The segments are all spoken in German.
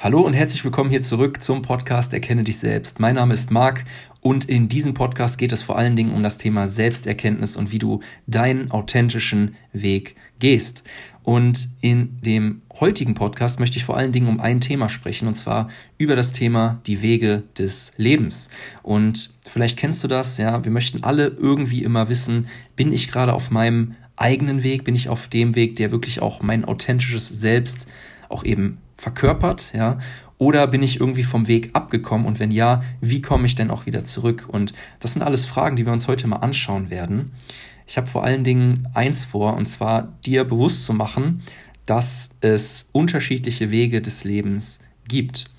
Hallo und herzlich willkommen hier zurück zum Podcast Erkenne dich selbst. Mein Name ist Marc und in diesem Podcast geht es vor allen Dingen um das Thema Selbsterkenntnis und wie du deinen authentischen Weg gehst. Und in dem heutigen Podcast möchte ich vor allen Dingen um ein Thema sprechen, und zwar über das Thema die Wege des Lebens. Und vielleicht kennst du das, ja, wir möchten alle irgendwie immer wissen, bin ich gerade auf meinem eigenen Weg, bin ich auf dem Weg, der wirklich auch mein authentisches Selbst auch eben verkörpert, ja? Oder bin ich irgendwie vom Weg abgekommen? Und wenn ja, wie komme ich denn auch wieder zurück? Und das sind alles Fragen, die wir uns heute mal anschauen werden. Ich habe vor allen Dingen eins vor, und zwar dir bewusst zu machen, dass es unterschiedliche Wege des Lebens gibt.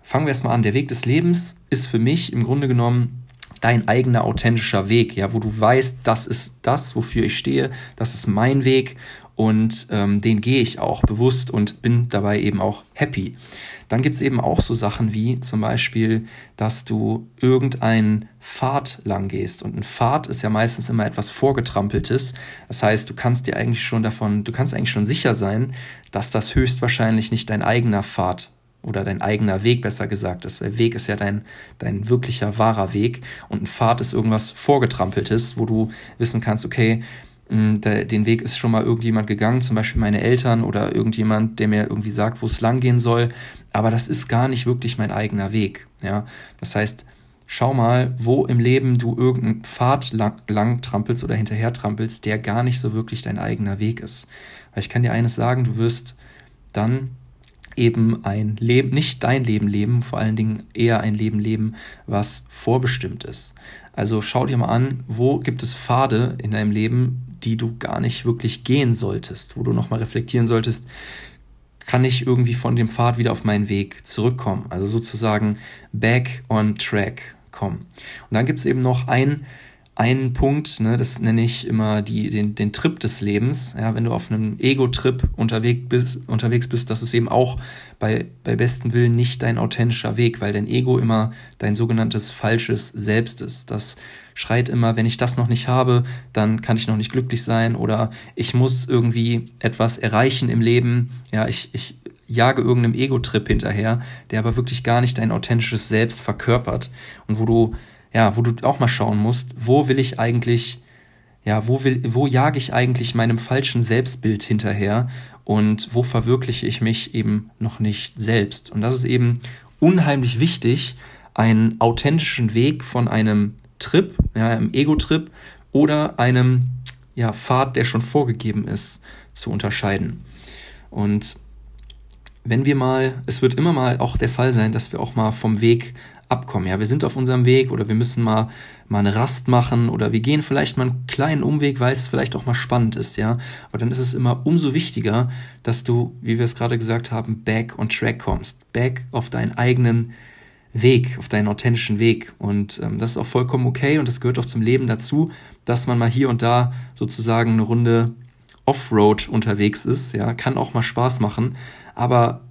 Fangen wir erstmal an. Der Weg des Lebens ist für mich im Grunde genommen dein eigener authentischer Weg, ja, wo du weißt, das ist das, wofür ich stehe, das ist mein Weg und ähm, den gehe ich auch bewusst und bin dabei eben auch happy. Dann gibt's eben auch so Sachen wie zum Beispiel, dass du irgendeinen Pfad lang gehst. Und ein Pfad ist ja meistens immer etwas Vorgetrampeltes. Das heißt, du kannst dir eigentlich schon davon, du kannst eigentlich schon sicher sein, dass das höchstwahrscheinlich nicht dein eigener Pfad oder dein eigener Weg besser gesagt ist. Weil Weg ist ja dein, dein wirklicher, wahrer Weg und ein Pfad ist irgendwas Vorgetrampeltes, wo du wissen kannst, okay, den Weg ist schon mal irgendjemand gegangen, zum Beispiel meine Eltern oder irgendjemand, der mir irgendwie sagt, wo es lang gehen soll. Aber das ist gar nicht wirklich mein eigener Weg. Ja, das heißt, schau mal, wo im Leben du irgendeinen Pfad lang, lang trampelst oder hinterher trampelst, der gar nicht so wirklich dein eigener Weg ist. Weil ich kann dir eines sagen, du wirst dann eben ein Leben, nicht dein Leben leben, vor allen Dingen eher ein Leben leben, was vorbestimmt ist. Also schau dir mal an, wo gibt es Pfade in deinem Leben, die du gar nicht wirklich gehen solltest, wo du nochmal reflektieren solltest, kann ich irgendwie von dem Pfad wieder auf meinen Weg zurückkommen. Also sozusagen back on track kommen. Und dann gibt es eben noch ein einen Punkt, ne, das nenne ich immer die, den, den Trip des Lebens. Ja, wenn du auf einem Ego-Trip unterwegs bist, unterwegs bist, das ist eben auch bei, bei bestem Willen nicht dein authentischer Weg, weil dein Ego immer dein sogenanntes falsches Selbst ist. Das schreit immer, wenn ich das noch nicht habe, dann kann ich noch nicht glücklich sein oder ich muss irgendwie etwas erreichen im Leben. Ja, ich, ich jage irgendeinem Ego-Trip hinterher, der aber wirklich gar nicht dein authentisches Selbst verkörpert und wo du ja, wo du auch mal schauen musst, wo will ich eigentlich, ja, wo will, wo jage ich eigentlich meinem falschen Selbstbild hinterher und wo verwirkliche ich mich eben noch nicht selbst? Und das ist eben unheimlich wichtig, einen authentischen Weg von einem Trip, ja, einem Ego-Trip oder einem ja, Pfad, der schon vorgegeben ist, zu unterscheiden. Und wenn wir mal, es wird immer mal auch der Fall sein, dass wir auch mal vom Weg abkommen. Ja, wir sind auf unserem Weg oder wir müssen mal, mal eine Rast machen oder wir gehen vielleicht mal einen kleinen Umweg, weil es vielleicht auch mal spannend ist, ja. Aber dann ist es immer umso wichtiger, dass du, wie wir es gerade gesagt haben, back on track kommst. Back auf deinen eigenen Weg, auf deinen authentischen Weg. Und ähm, das ist auch vollkommen okay und das gehört auch zum Leben dazu, dass man mal hier und da sozusagen eine Runde Offroad unterwegs ist, ja, kann auch mal Spaß machen, aber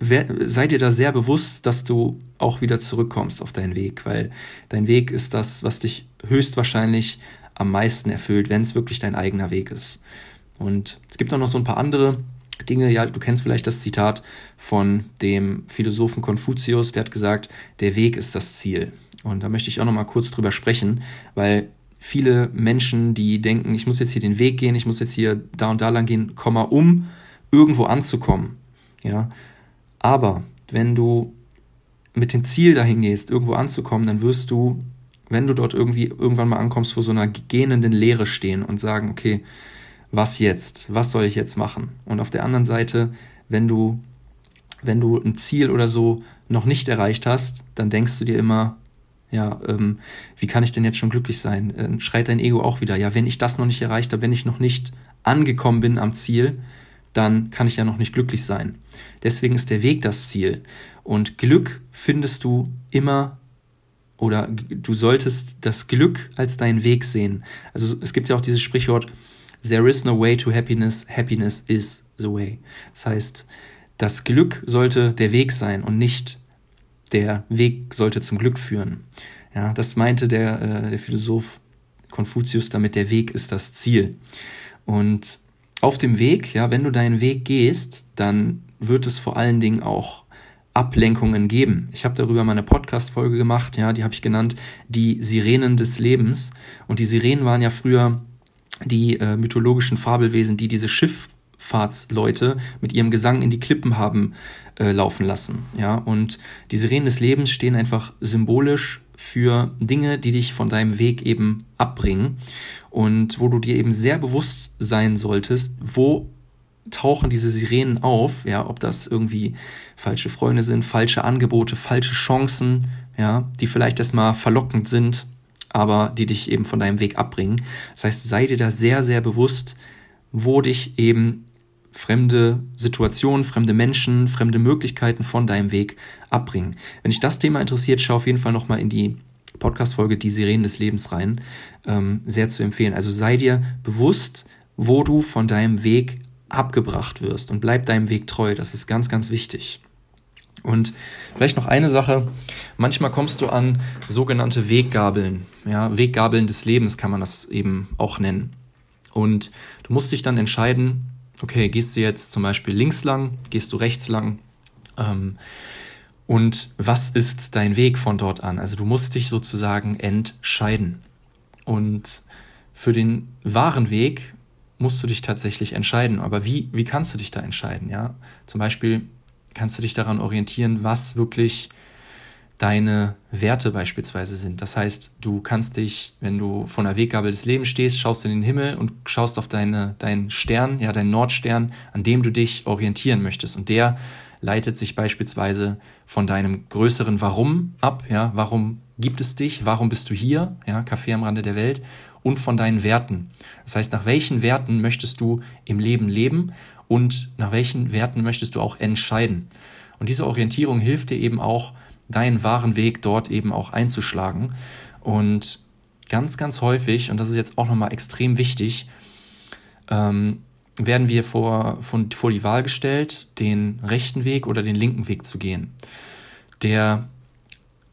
sei dir da sehr bewusst, dass du auch wieder zurückkommst auf deinen Weg, weil dein Weg ist das, was dich höchstwahrscheinlich am meisten erfüllt, wenn es wirklich dein eigener Weg ist. Und es gibt auch noch so ein paar andere Dinge, ja, du kennst vielleicht das Zitat von dem Philosophen Konfuzius, der hat gesagt, der Weg ist das Ziel. Und da möchte ich auch noch mal kurz drüber sprechen, weil viele Menschen, die denken, ich muss jetzt hier den Weg gehen, ich muss jetzt hier da und da lang gehen, Komma, um irgendwo anzukommen. Ja, aber wenn du mit dem Ziel dahin gehst, irgendwo anzukommen, dann wirst du, wenn du dort irgendwie irgendwann mal ankommst, vor so einer gähnenden Leere stehen und sagen, okay, was jetzt? Was soll ich jetzt machen? Und auf der anderen Seite, wenn du, wenn du ein Ziel oder so noch nicht erreicht hast, dann denkst du dir immer, ja, ähm, wie kann ich denn jetzt schon glücklich sein? Dann schreit dein Ego auch wieder, ja, wenn ich das noch nicht erreicht habe, wenn ich noch nicht angekommen bin am Ziel, dann kann ich ja noch nicht glücklich sein. Deswegen ist der Weg das Ziel. Und Glück findest du immer oder du solltest das Glück als deinen Weg sehen. Also es gibt ja auch dieses Sprichwort, There is no way to happiness, happiness is the way. Das heißt, das Glück sollte der Weg sein und nicht der Weg sollte zum Glück führen. Ja, das meinte der, äh, der Philosoph Konfuzius damit, der Weg ist das Ziel. Und auf dem Weg, ja, wenn du deinen Weg gehst, dann wird es vor allen Dingen auch Ablenkungen geben. Ich habe darüber mal eine Podcast-Folge gemacht, ja, die habe ich genannt, die Sirenen des Lebens. Und die Sirenen waren ja früher die äh, mythologischen Fabelwesen, die diese Schifffahrtsleute mit ihrem Gesang in die Klippen haben äh, laufen lassen. Ja, und die Sirenen des Lebens stehen einfach symbolisch für Dinge, die dich von deinem Weg eben abbringen und wo du dir eben sehr bewusst sein solltest, wo tauchen diese Sirenen auf, ja, ob das irgendwie falsche Freunde sind, falsche Angebote, falsche Chancen, ja, die vielleicht erstmal verlockend sind, aber die dich eben von deinem Weg abbringen. Das heißt, sei dir da sehr, sehr bewusst, wo dich eben fremde Situationen, fremde Menschen, fremde Möglichkeiten von deinem Weg abbringen. Wenn dich das Thema interessiert, schau auf jeden Fall nochmal in die Podcast-Folge Die Sirenen des Lebens rein. Ähm, sehr zu empfehlen. Also sei dir bewusst, wo du von deinem Weg abgebracht wirst und bleib deinem Weg treu. Das ist ganz, ganz wichtig. Und vielleicht noch eine Sache. Manchmal kommst du an sogenannte Weggabeln. Ja, Weggabeln des Lebens kann man das eben auch nennen. Und du musst dich dann entscheiden, okay, gehst du jetzt zum Beispiel links lang, gehst du rechts lang? Ähm, und was ist dein Weg von dort an? Also du musst dich sozusagen entscheiden. Und für den wahren Weg musst du dich tatsächlich entscheiden. Aber wie, wie kannst du dich da entscheiden? Ja, zum Beispiel kannst du dich daran orientieren, was wirklich deine Werte beispielsweise sind. Das heißt, du kannst dich, wenn du vor einer Weggabel des Lebens stehst, schaust in den Himmel und schaust auf deine, deinen Stern, ja, deinen Nordstern, an dem du dich orientieren möchtest. Und der leitet sich beispielsweise von deinem größeren Warum ab, ja, warum gibt es dich, warum bist du hier, ja, Kaffee am Rande der Welt und von deinen Werten. Das heißt, nach welchen Werten möchtest du im Leben leben und nach welchen Werten möchtest du auch entscheiden. Und diese Orientierung hilft dir eben auch, deinen wahren Weg dort eben auch einzuschlagen. Und ganz, ganz häufig, und das ist jetzt auch nochmal extrem wichtig, ähm, werden wir vor, von, vor die Wahl gestellt, den rechten Weg oder den linken Weg zu gehen. Der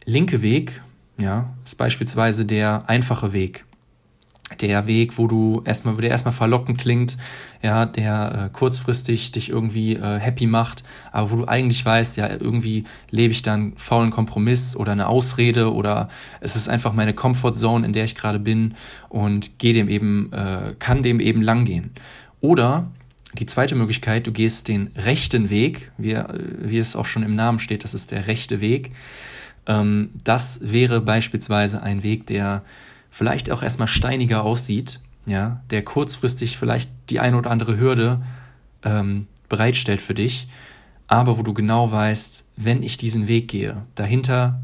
linke Weg, ja, ist beispielsweise der einfache Weg der Weg, wo du erstmal, wo der erstmal verlockend klingt, ja, der äh, kurzfristig dich irgendwie äh, happy macht, aber wo du eigentlich weißt, ja, irgendwie lebe ich dann faulen Kompromiss oder eine Ausrede oder es ist einfach meine Comfortzone, in der ich gerade bin und gehe dem eben, äh, kann dem eben lang gehen. Oder die zweite Möglichkeit, du gehst den rechten Weg, wie, wie es auch schon im Namen steht, das ist der rechte Weg. Ähm, das wäre beispielsweise ein Weg, der vielleicht auch erstmal steiniger aussieht, ja, der kurzfristig vielleicht die eine oder andere Hürde ähm, bereitstellt für dich, aber wo du genau weißt, wenn ich diesen Weg gehe, dahinter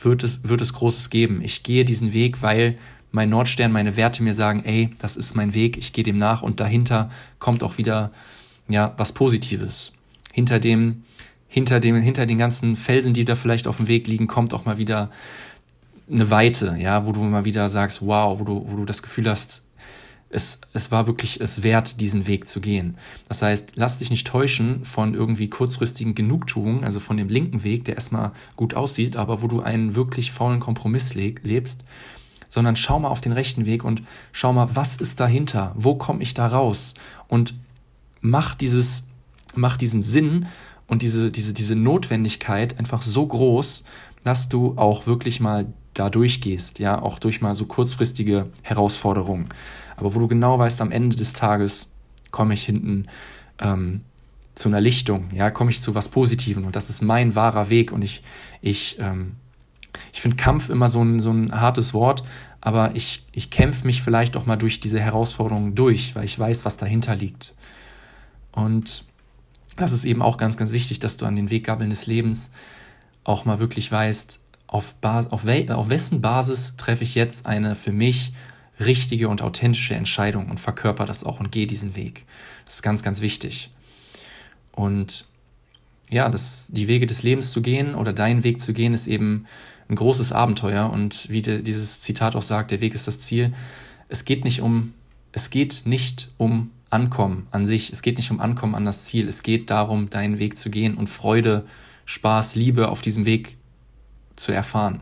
wird es, wird es Großes geben. Ich gehe diesen Weg, weil mein Nordstern, meine Werte mir sagen, ey, das ist mein Weg, ich gehe dem nach und dahinter kommt auch wieder, ja, was Positives. Hinter dem, hinter dem, hinter den ganzen Felsen, die da vielleicht auf dem Weg liegen, kommt auch mal wieder eine Weite, ja, wo du mal wieder sagst, wow, wo du, wo du das Gefühl hast, es, es war wirklich es wert, diesen Weg zu gehen. Das heißt, lass dich nicht täuschen von irgendwie kurzfristigen Genugtuungen, also von dem linken Weg, der erstmal gut aussieht, aber wo du einen wirklich faulen Kompromiss lebst, sondern schau mal auf den rechten Weg und schau mal, was ist dahinter? Wo komme ich da raus? Und mach dieses, mach diesen Sinn und diese, diese, diese Notwendigkeit einfach so groß, dass du auch wirklich mal da durchgehst, ja, auch durch mal so kurzfristige Herausforderungen. Aber wo du genau weißt, am Ende des Tages komme ich hinten ähm, zu einer Lichtung, ja, komme ich zu was Positivem und das ist mein wahrer Weg und ich, ich, ähm, ich finde Kampf immer so ein, so ein hartes Wort, aber ich, ich kämpfe mich vielleicht auch mal durch diese Herausforderungen durch, weil ich weiß, was dahinter liegt. Und das ist eben auch ganz, ganz wichtig, dass du an den Weggabeln des Lebens auch mal wirklich weißt, auf, Bas auf, auf wessen Basis treffe ich jetzt eine für mich richtige und authentische Entscheidung und verkörper das auch und gehe diesen Weg. Das ist ganz, ganz wichtig. Und ja, das, die Wege des Lebens zu gehen oder deinen Weg zu gehen, ist eben ein großes Abenteuer. Und wie de, dieses Zitat auch sagt, der Weg ist das Ziel. Es geht nicht um, es geht nicht um Ankommen an sich. Es geht nicht um Ankommen an das Ziel. Es geht darum, deinen Weg zu gehen und Freude, Spaß, Liebe auf diesem Weg zu erfahren.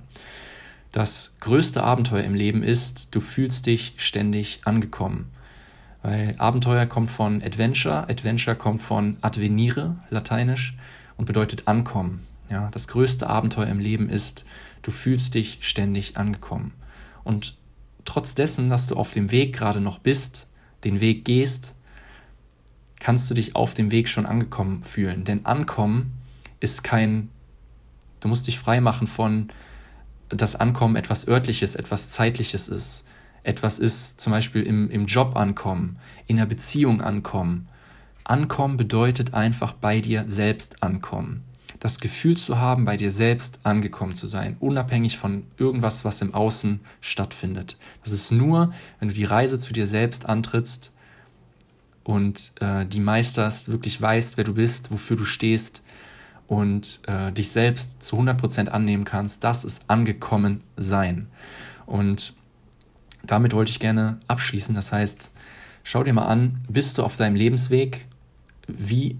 Das größte Abenteuer im Leben ist, du fühlst dich ständig angekommen. Weil Abenteuer kommt von Adventure, Adventure kommt von advenire, lateinisch, und bedeutet ankommen. Ja, das größte Abenteuer im Leben ist, du fühlst dich ständig angekommen. Und trotz dessen, dass du auf dem Weg gerade noch bist, den Weg gehst, kannst du dich auf dem Weg schon angekommen fühlen. Denn ankommen ist kein, du musst dich frei machen von, dass Ankommen etwas örtliches, etwas zeitliches ist. Etwas ist zum Beispiel im, im Job ankommen, in der Beziehung ankommen. Ankommen bedeutet einfach bei dir selbst ankommen. Das Gefühl zu haben, bei dir selbst angekommen zu sein, unabhängig von irgendwas, was im Außen stattfindet. Das ist nur, wenn du die Reise zu dir selbst antrittst und äh, die meisterst, wirklich weißt, wer du bist, wofür du stehst und äh, dich selbst zu 100% annehmen kannst, das ist angekommen sein. Und damit wollte ich gerne abschließen. Das heißt, schau dir mal an, bist du auf deinem Lebensweg? Wie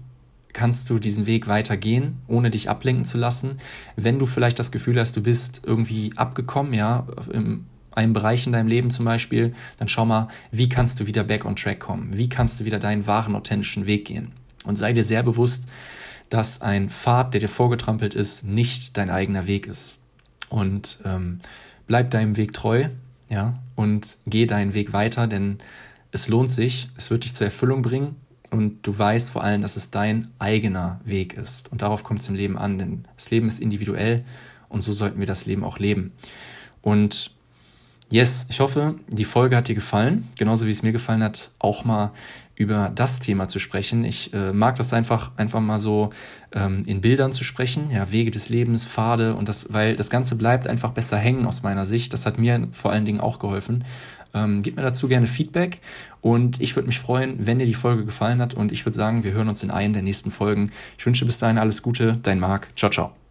kannst du diesen Weg weitergehen, ohne dich ablenken zu lassen? Wenn du vielleicht das Gefühl hast, du bist irgendwie abgekommen, ja, im einem Bereich in deinem Leben zum Beispiel, dann schau mal, wie kannst du wieder back on track kommen? Wie kannst du wieder deinen wahren, authentischen Weg gehen? Und sei dir sehr bewusst, dass ein Pfad, der dir vorgetrampelt ist, nicht dein eigener Weg ist. Und ähm, bleib deinem Weg treu, ja, und geh deinen Weg weiter, denn es lohnt sich, es wird dich zur Erfüllung bringen und du weißt vor allem, dass es dein eigener Weg ist. Und darauf kommt es im Leben an, denn das Leben ist individuell und so sollten wir das Leben auch leben. Und Yes, ich hoffe, die Folge hat dir gefallen, genauso wie es mir gefallen hat, auch mal über das Thema zu sprechen. Ich äh, mag das einfach, einfach mal so ähm, in Bildern zu sprechen, ja, Wege des Lebens, Pfade und das, weil das Ganze bleibt einfach besser hängen aus meiner Sicht. Das hat mir vor allen Dingen auch geholfen. Ähm, gib mir dazu gerne Feedback und ich würde mich freuen, wenn dir die Folge gefallen hat und ich würde sagen, wir hören uns in einer der nächsten Folgen. Ich wünsche bis dahin alles Gute, dein Marc. Ciao, ciao.